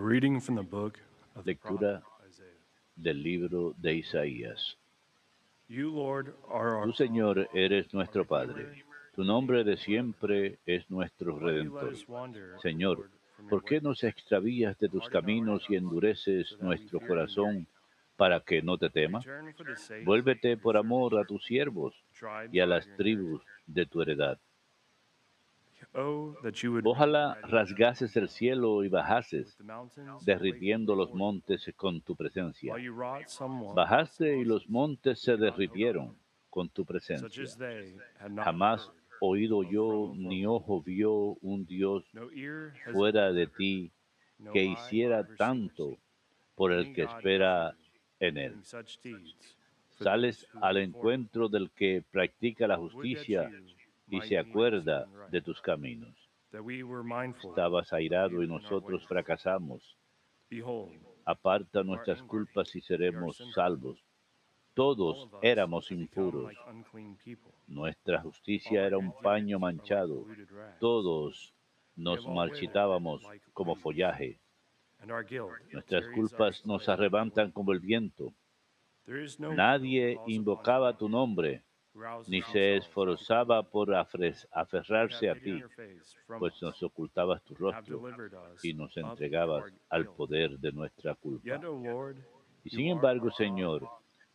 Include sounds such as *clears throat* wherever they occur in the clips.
Reading from the book of the Lectura del libro de Isaías. You, Lord, are our Tú, Señor, eres nuestro Padre. Tu nombre de siempre es nuestro Redentor. Señor, ¿por qué nos extravías de tus caminos y endureces nuestro corazón para que no te tema? Vuélvete por amor a tus siervos y a las tribus de tu heredad. Ojalá rasgases el cielo y bajases, derritiendo los montes con tu presencia. Bajaste y los montes se derritieron con tu presencia. Jamás oído yo ni ojo vio un Dios fuera de ti que hiciera tanto por el que espera en él. Sales al encuentro del que practica la justicia y se acuerda de tus caminos. Estabas airado y nosotros fracasamos. Aparta nuestras culpas y seremos salvos. Todos éramos impuros. Nuestra justicia era un paño manchado. Todos nos marchitábamos como follaje. Nuestras culpas nos arrebantan como el viento. Nadie invocaba tu nombre, ni se esforzaba por aferrarse a ti, pues nos ocultabas tu rostro y nos entregabas al poder de nuestra culpa. Y sin embargo. Señor,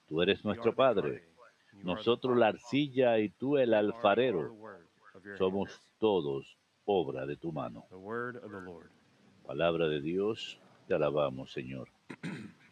tú eres nuestro Padre, nosotros la arcilla y tú el alfarero. Somos todos obra de tu mano. Palabra de Dios, te alabamos, Señor. *clears throat*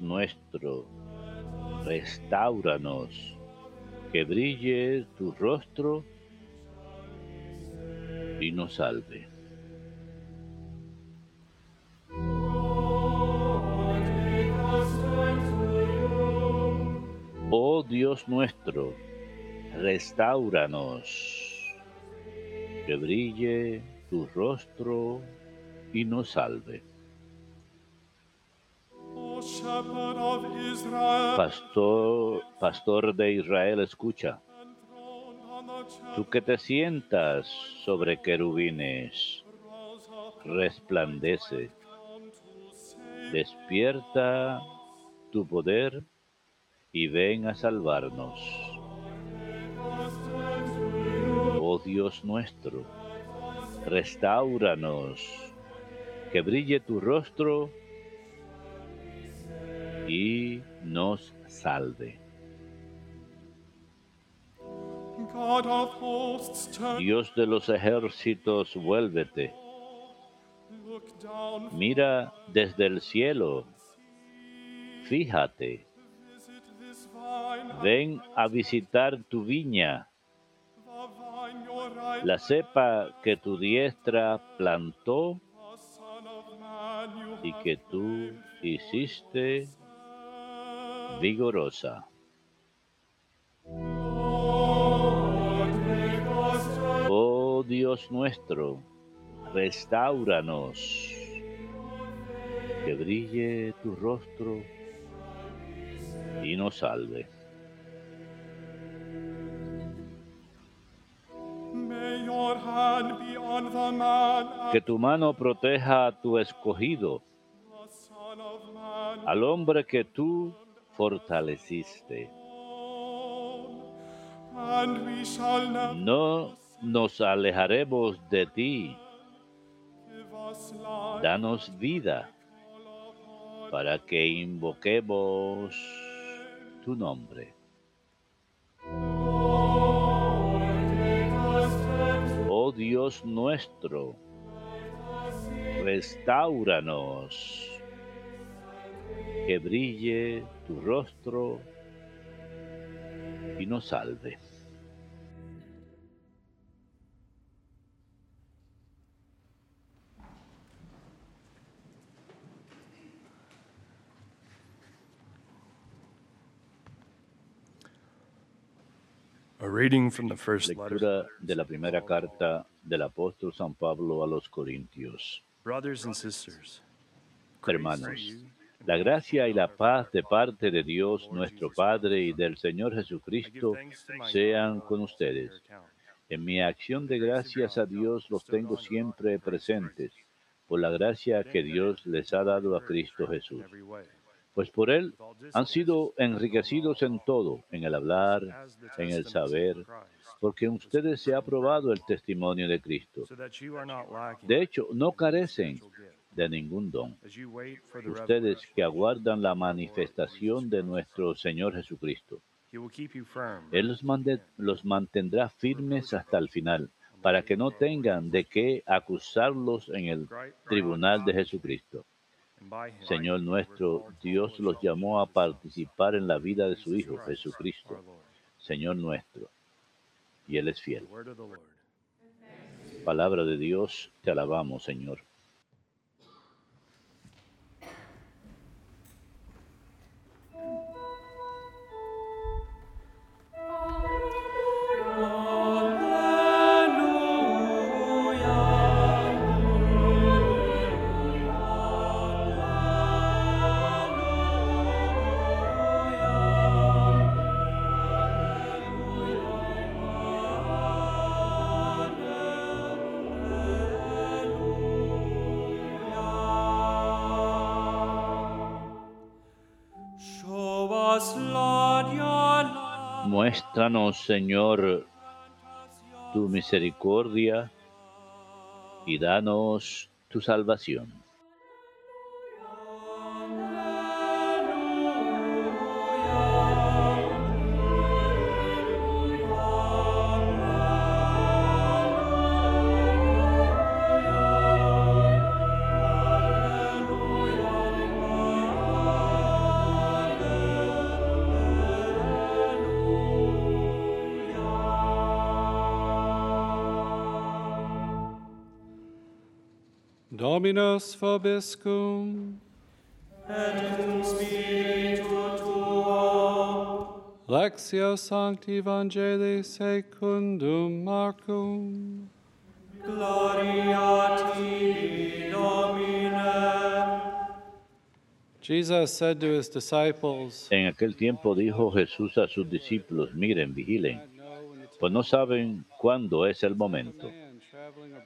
Nuestro, restauranos, que brille tu rostro y nos salve. Oh Dios nuestro, restauranos, que brille tu rostro y nos salve. Pastor, pastor de Israel, escucha. Tú que te sientas sobre querubines, resplandece, despierta tu poder y ven a salvarnos. Oh Dios nuestro, restauranos, que brille tu rostro y nos salve. Dios de los ejércitos, vuélvete. Mira desde el cielo. Fíjate, ven a visitar tu viña, la cepa que tu diestra plantó y que tú hiciste vigorosa. Oh Dios nuestro, restauranos, que brille tu rostro y nos salve. Que tu mano proteja a tu escogido, al hombre que tú fortaleciste. No nos alejaremos de ti. Danos vida para que invoquemos tu nombre. Oh Dios nuestro, restauranos, que brille tu rostro y no salve nos salves. Lectura de la primera carta del apóstol San Pablo a los Corintios. Hermanos, la gracia y la paz de parte de Dios nuestro Padre y del Señor Jesucristo sean con on ustedes. En mi acción de gracias a Dios los tengo siempre presentes, por la gracia que Dios les ha dado a Cristo Jesús. Pues por Él han sido enriquecidos en todo, en el hablar, en el saber, porque en ustedes se ha probado el testimonio de Cristo. De hecho, no carecen. De ningún don. Ustedes que aguardan la manifestación de nuestro Señor Jesucristo. Él los, mande- los mantendrá firmes hasta el final, para que no tengan de qué acusarlos en el tribunal de Jesucristo. Señor nuestro, Dios los llamó a participar en la vida de su Hijo, Jesucristo. Señor nuestro. Y Él es fiel. Palabra de Dios, te alabamos, Señor. Muéstranos, Señor, tu misericordia y danos tu salvación. Dominus vobiscum. Et cum spiritu tuo. Lectio Sancti Evangelii secundum Marcum. Gloria tibi, Domine. Jesus said to his disciples, En aquel tiempo dijo Jesús a sus discípulos, miren, vigilen, pues no saben cuándo es el momento.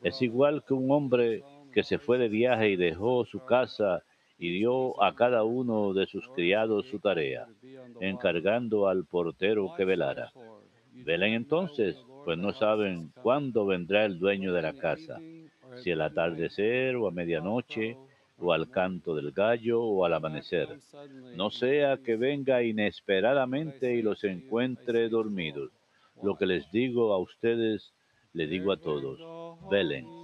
Es igual que un hombre que se fue de viaje y dejó su casa y dio a cada uno de sus criados su tarea, encargando al portero que velara. Velen entonces, pues no saben cuándo vendrá el dueño de la casa, si al atardecer o a medianoche, o al canto del gallo o al amanecer. No sea que venga inesperadamente y los encuentre dormidos. Lo que les digo a ustedes, le digo a todos, velen.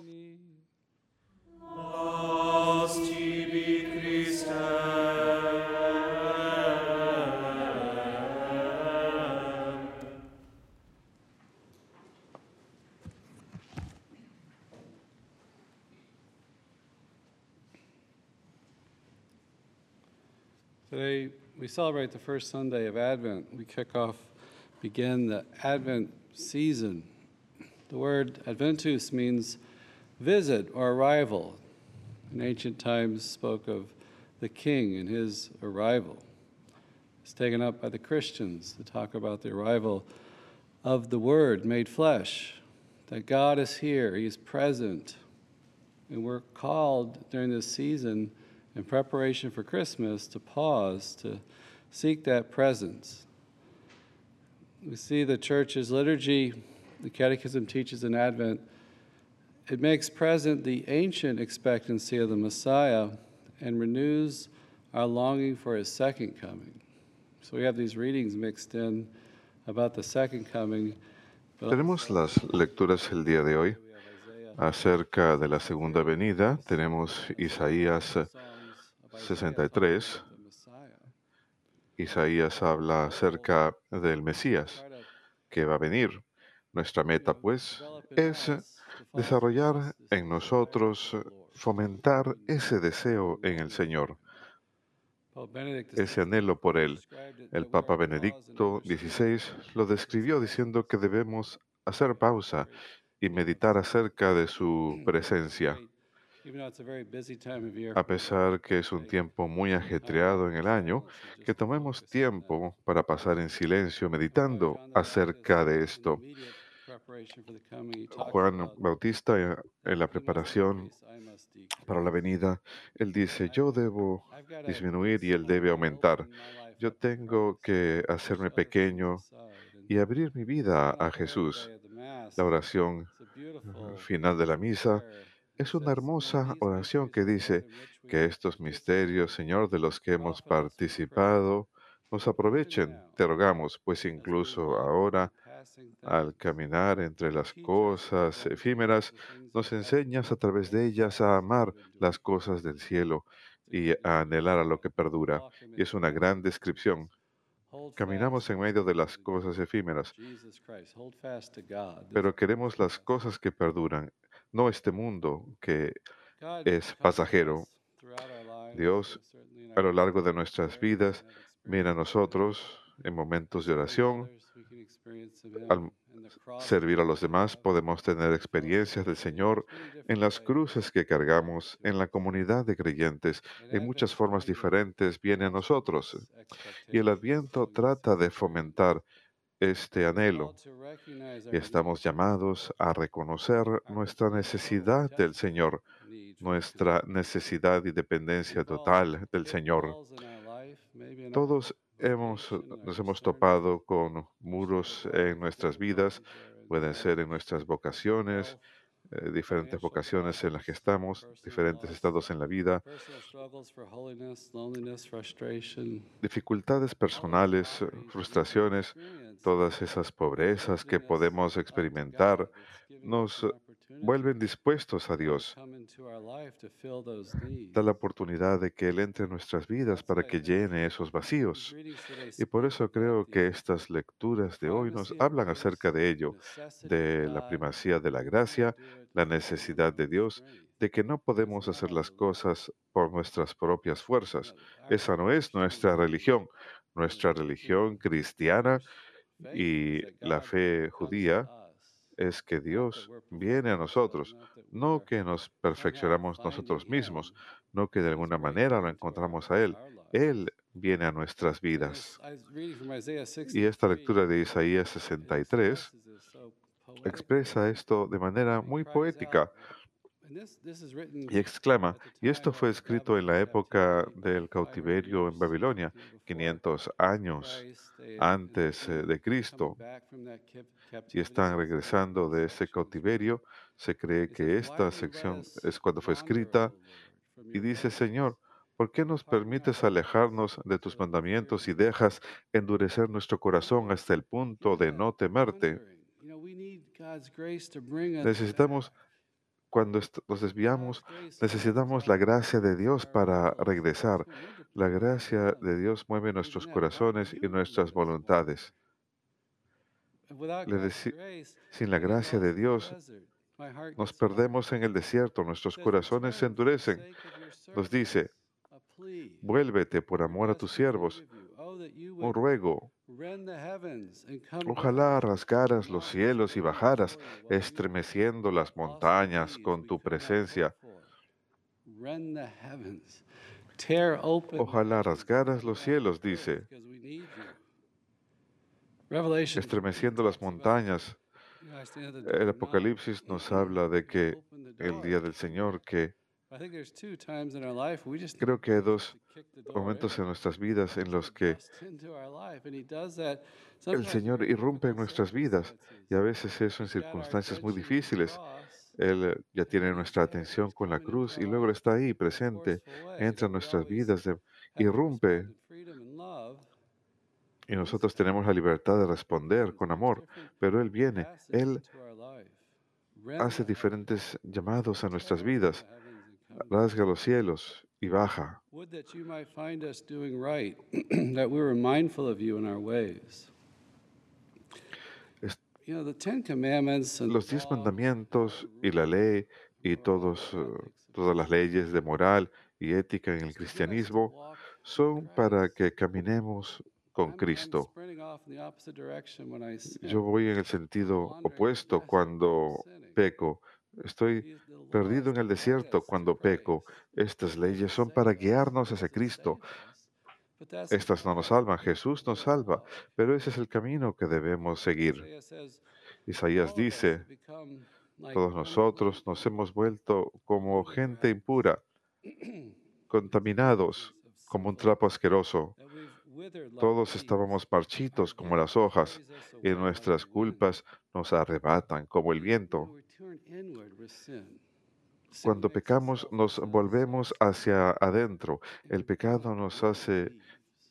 Today, we celebrate the first Sunday of Advent. We kick off, begin the Advent season. The word Adventus means visit or arrival. In ancient times, spoke of the king and his arrival. It's taken up by the Christians to talk about the arrival of the Word made flesh, that God is here, He is present. And we're called during this season in preparation for Christmas to pause, to seek that presence. We see the church's liturgy, the Catechism teaches in Advent, it makes present the ancient expectancy of the Messiah and renews our longing for his second coming. So we have these readings mixed in about the second coming. Tenemos las lecturas el día de hoy we have Isaiah acerca de la segunda venida. Tenemos Isaías songs of Isaiah 63. about the Messiah. Isaías habla acerca del Mesías que va a venir. Nuestra meta, pues, es desarrollar en nosotros, fomentar ese deseo en el Señor. Ese anhelo por Él. El Papa Benedicto XVI lo describió diciendo que debemos hacer pausa y meditar acerca de su presencia. A pesar que es un tiempo muy ajetreado en el año, que tomemos tiempo para pasar en silencio meditando acerca de esto. Juan Bautista, eh, en la preparación para la venida, él dice, yo debo disminuir y él debe aumentar. Yo tengo que hacerme pequeño y abrir mi vida a Jesús. La oración final de la misa es una hermosa oración que dice que estos misterios, Señor, de los que hemos participado, nos aprovechen. Te rogamos, pues incluso ahora, al caminar entre las cosas efímeras, nos enseñas a través de ellas a amar las cosas del cielo y a anhelar a lo que perdura. Y es una gran descripción. Caminamos en medio de las cosas efímeras, pero queremos las cosas que perduran, no este mundo que es pasajero. Dios, a lo largo de nuestras vidas, viene a nosotros en momentos de oración. Al servir a los demás podemos tener experiencias del Señor en las cruces que cargamos, en la comunidad de creyentes, en muchas formas diferentes viene a nosotros. Y el Adviento trata de fomentar este anhelo. Y estamos llamados a reconocer nuestra necesidad del Señor, nuestra necesidad y dependencia total del Señor. Todos hemos, nos hemos topado con muros en nuestras vidas, pueden ser en nuestras vocaciones, eh, diferentes vocaciones en las que estamos, diferentes estados en la vida, dificultades personales, eh, frustraciones, todas esas pobrezas que podemos experimentar, nos vuelven dispuestos a Dios. Da la oportunidad de que Él entre en nuestras vidas para que llene esos vacíos. Y por eso creo que estas lecturas de hoy nos hablan acerca de ello, de la primacía de la gracia, la necesidad de Dios, de que no podemos hacer las cosas por nuestras propias fuerzas. Esa no es nuestra religión. Nuestra religión cristiana y la fe judía es que Dios viene a nosotros, no que nos perfeccionamos nosotros mismos, no que de alguna manera lo encontramos a Él. Él viene a nuestras vidas. Y esta lectura de Isaías 63 expresa esto de manera muy poética y exclama, y esto fue escrito en la época del cautiverio en Babilonia, 500 años antes eh, de Cristo, y están regresando de ese cautiverio. Se cree que esta sección es cuando fue escrita y dice, Señor, ¿por qué nos permites alejarnos de tus mandamientos y dejas endurecer nuestro corazón hasta el punto de no temerte? Necesitamos cuando nos desviamos, necesitamos la gracia de Dios para regresar. La gracia de Dios mueve nuestros corazones y nuestras voluntades. sin la gracia de Dios, nos perdemos en el desierto, nuestros corazones se endurecen. Nos dice, vuélvete por amor a tus siervos. Un ruego, Ojalá rasgaras los cielos y bajaras, estremeciendo las montañas con tu presencia. Ojalá rasgaras los cielos, dice, estremeciendo las montañas. El Apocalipsis nos habla de que el día del Señor, que Creo que hay dos momentos en nuestras vidas en los que el Señor irrumpe en nuestras vidas y a veces eso en circunstancias muy difíciles. Él ya tiene nuestra atención con la cruz y luego está ahí presente, entra en nuestras vidas, irrumpe. y nosotros tenemos la libertad de responder con amor, pero Él viene, Él hace diferentes llamados a nuestras vidas rasga los cielos y baja. *clears throat* Los diez mandamientos y la ley y todos, eh, todas las leyes de moral y ética en el cristianismo son para que caminemos con Cristo. Yo voy en el sentido opuesto cuando peco. Estoy perdido en el desierto cuando peco. Estas leyes son para guiarnos hacia Cristo. Estas no nos salvan, Jesús nos salva, pero ese es el camino que debemos seguir. Isaías "All of us dice, todos nosotros nos hemos vuelto como gente impura, contaminados, como un trapo asqueroso. Todos estábamos marchitos como las hojas, y nuestras culpas nos arrebatan como el viento. Cuando pecamos nos volvemos hacia adentro. El pecado nos hace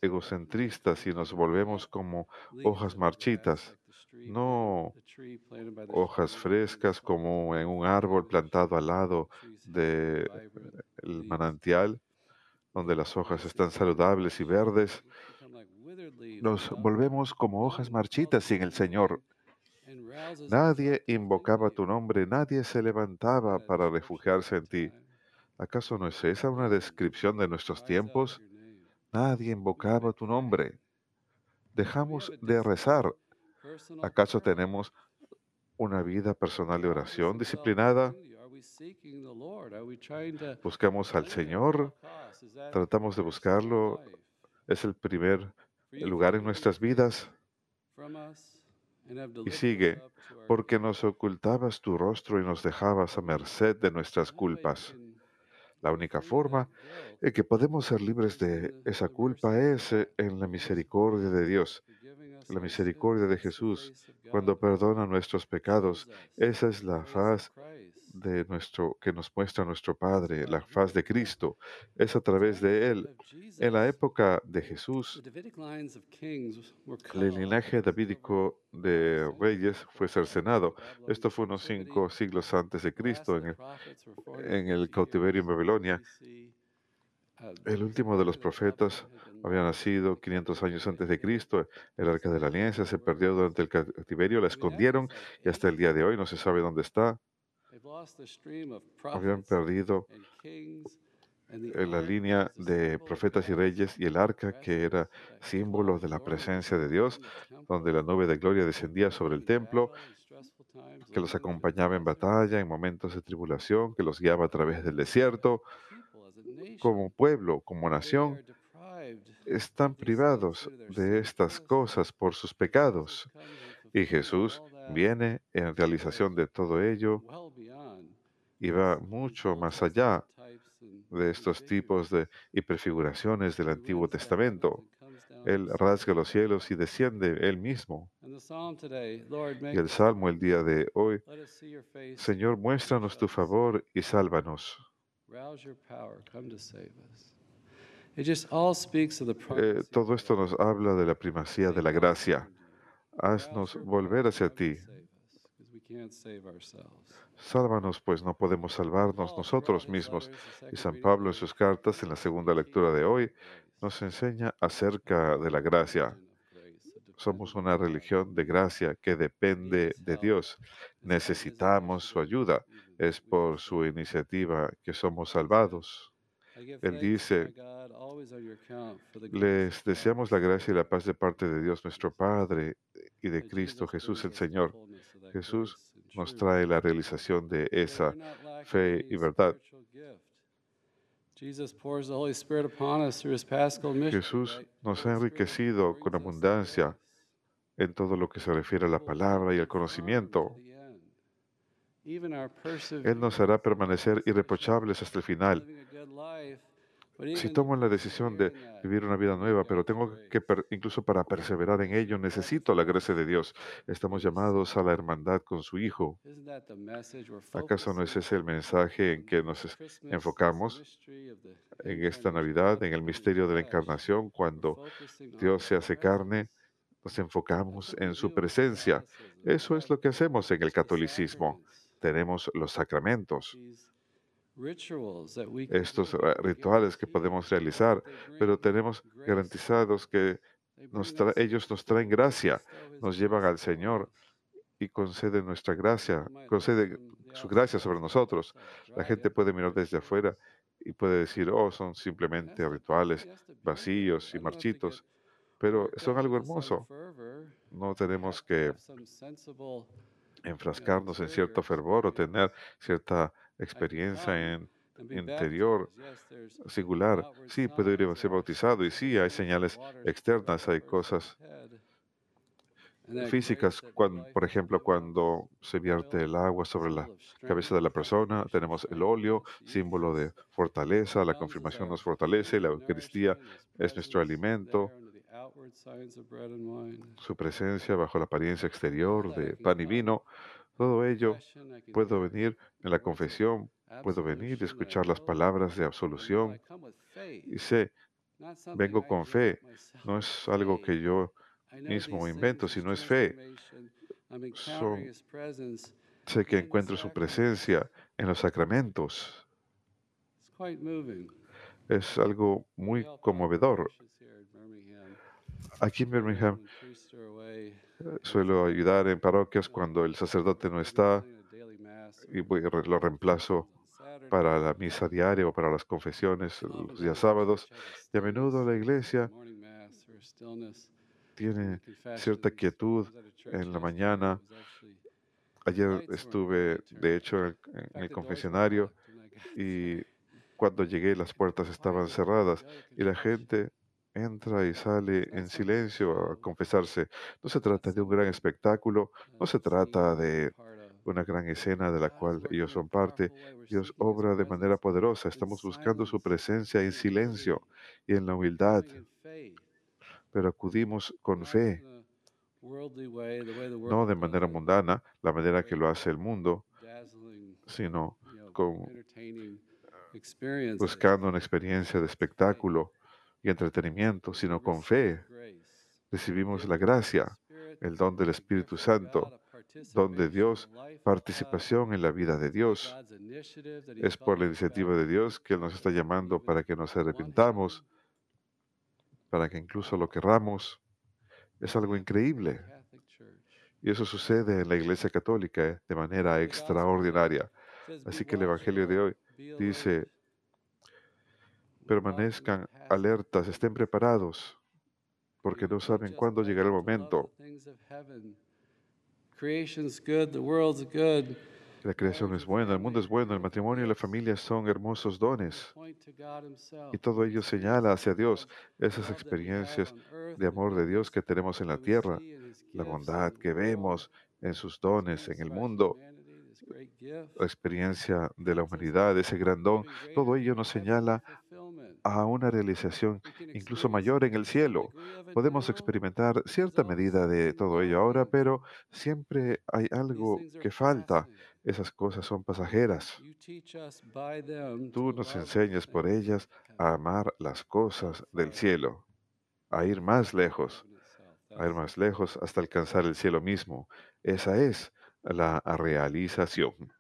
egocentristas y nos volvemos como hojas marchitas, no hojas frescas como en un árbol plantado al lado del manantial, donde las hojas están saludables y verdes. Nos volvemos como hojas marchitas sin el Señor. Nadie invocaba tu nombre, nadie se levantaba para refugiarse en ti. ¿Acaso no es esa una descripción de nuestros tiempos? Nadie invocaba tu nombre. Dejamos de rezar. ¿Acaso tenemos una vida personal de oración disciplinada? ¿Buscamos al Señor? ¿Tratamos de buscarlo? ¿Es el primer lugar en nuestras vidas? Y sigue, porque nos ocultabas tu rostro y nos dejabas a merced de nuestras culpas. La única forma en que podemos ser libres de esa culpa es eh, en la misericordia de Dios. La misericordia de Jesús, cuando perdona nuestros pecados, esa es la faz. De nuestro que nos muestra nuestro Padre, la faz de. Cristo. Es a través de Él. En la época de Jesús, el linaje davídico de reyes fue cercenado. Esto fue unos cinco siglos antes de Cristo en el, en el 450 cautiverio en Babilonia. Uh, El último de los profetas había nacido in 500 captivity años antes de. Cristo. El arca de la alianza se perdió durante el cautiverio, la escondieron y hasta el día de hoy no se 1800. sabe dónde está. Habían perdido la línea de profetas y reyes y el arca que era símbolo de la presencia de Dios, donde la nube de gloria descendía sobre el templo, que los acompañaba en batalla en momentos de tribulación, que los guiaba a través del desierto. Como pueblo, como nación, están privados de estas cosas por sus pecados. Y Jesús viene en realización de todo ello y va mucho más allá de estos tipos de y prefiguraciones del Antiguo Testamento. Él rasga los cielos y desciende Él mismo. Y el Salmo el día de hoy, Señor, muéstranos tu favor y sálvanos. Eh, todo esto nos habla de la primacía de la gracia. Haznos volver hacia ti. Sálvanos, pues no podemos salvarnos nosotros mismos. Y San Pablo en sus cartas, en la segunda lectura de hoy, nos enseña acerca de la gracia. Somos una religión de gracia que depende de Dios. Necesitamos su ayuda. Es por su iniciativa que somos salvados. Él dice, Les deseamos la gracia y la paz de parte de Dios nuestro Padre y de Cristo Jesús el Señor. Jesús nos trae la realización de esa fe y verdad. Jesús nos ha enriquecido con abundancia en todo lo que se refiere a la palabra y al conocimiento. Él nos hará permanecer irreprochables hasta el final. Si tomo la decisión de vivir una vida nueva, pero tengo que, incluso para perseverar en ello, necesito la gracia de Dios. Estamos llamados a la hermandad con su Hijo. ¿Acaso no es ese el mensaje en que nos enfocamos en esta Navidad, en el misterio de la encarnación, cuando Dios se hace carne? Nos enfocamos en su presencia. Eso es lo que hacemos en el catolicismo. Tenemos los sacramentos, estos eh, rituales que podemos realizar, pero tenemos garantizados que nos ellos nos traen gracia, nos llevan al Señor y conceden nuestra gracia, conceden su gracia sobre nosotros. La gente puede mirar desde afuera y puede decir, oh, son simplemente rituales vacíos y marchitos, pero son algo hermoso. No tenemos que enfrascarnos en cierto fervor o tener cierta experiencia en interior singular. Sí, puedo ir a ser bautizado y sí, hay señales externas, hay cosas físicas, por ejemplo, cuando se vierte el agua sobre la cabeza de la persona, tenemos el óleo, símbolo de fortaleza, la confirmación nos fortalece, la Eucaristía es nuestro alimento, su presencia bajo la apariencia exterior de pan y vino, in todo ello puedo venir en la confesión, puedo venir y escuchar las palabras de absolución. y sé, vengo con fe, no es *laughs* algo que yo mismo invento, sino es fe. Son, sé que encuentro su presencia en los sacramentos. Es algo muy conmovedor. Aquí en Birmingham eh, suelo ayudar en parroquias cuando el sacerdote no está y voy- lo reemplazo para la misa diaria o para las confesiones los días sábados. Y a menudo la iglesia tiene cierta quietud en la mañana. Ayer estuve, de hecho, en, In en el confesionario y cuando llegué las puertas estaban cerradas y la gente entra y sale en silencio a confesarse. No se trata de un gran espectáculo, no se trata de una gran escena de la cual ellos son parte. Dios obra de manera poderosa. Estamos buscando su presencia en silencio y en la humildad, pero acudimos con fe, no de manera mundana, la manera que lo hace el mundo, sino con buscando una experiencia de espectáculo y entretenimiento, sino con fe. Recibimos la gracia, el don del Espíritu Santo, don de Dios, God. participación en la vida de Dios. Es por la iniciativa de Dios que Él nos está llamando para que nos arrepintamos, para que incluso lo querramos. Es algo increíble. Y eso sucede en la Iglesia Católica eh, de manera extraordinaria. says, "Be Así que el Evangelio de hoy dice, permanezcan alertas, estén preparados, porque no saben cuándo llegará el momento. La creación es buena, el mundo es bueno, el matrimonio y la familia son hermosos dones. Y todo ello señala hacia Dios, esas experiencias de amor de Dios que tenemos en la tierra, la bondad que vemos en sus dones en el mundo, la experiencia de la humanidad, ese gran don, todo to ello nos señala. A una realización incluso mayor en el cielo. Podemos experimentar cierta medida de todo ello ahora, pero siempre hay algo que falta. Esas cosas son pasajeras. Tú nos enseñas por ellas a amar las cosas del cielo, a ir más lejos, a ir más lejos hasta alcanzar el cielo mismo. Esa es la realización.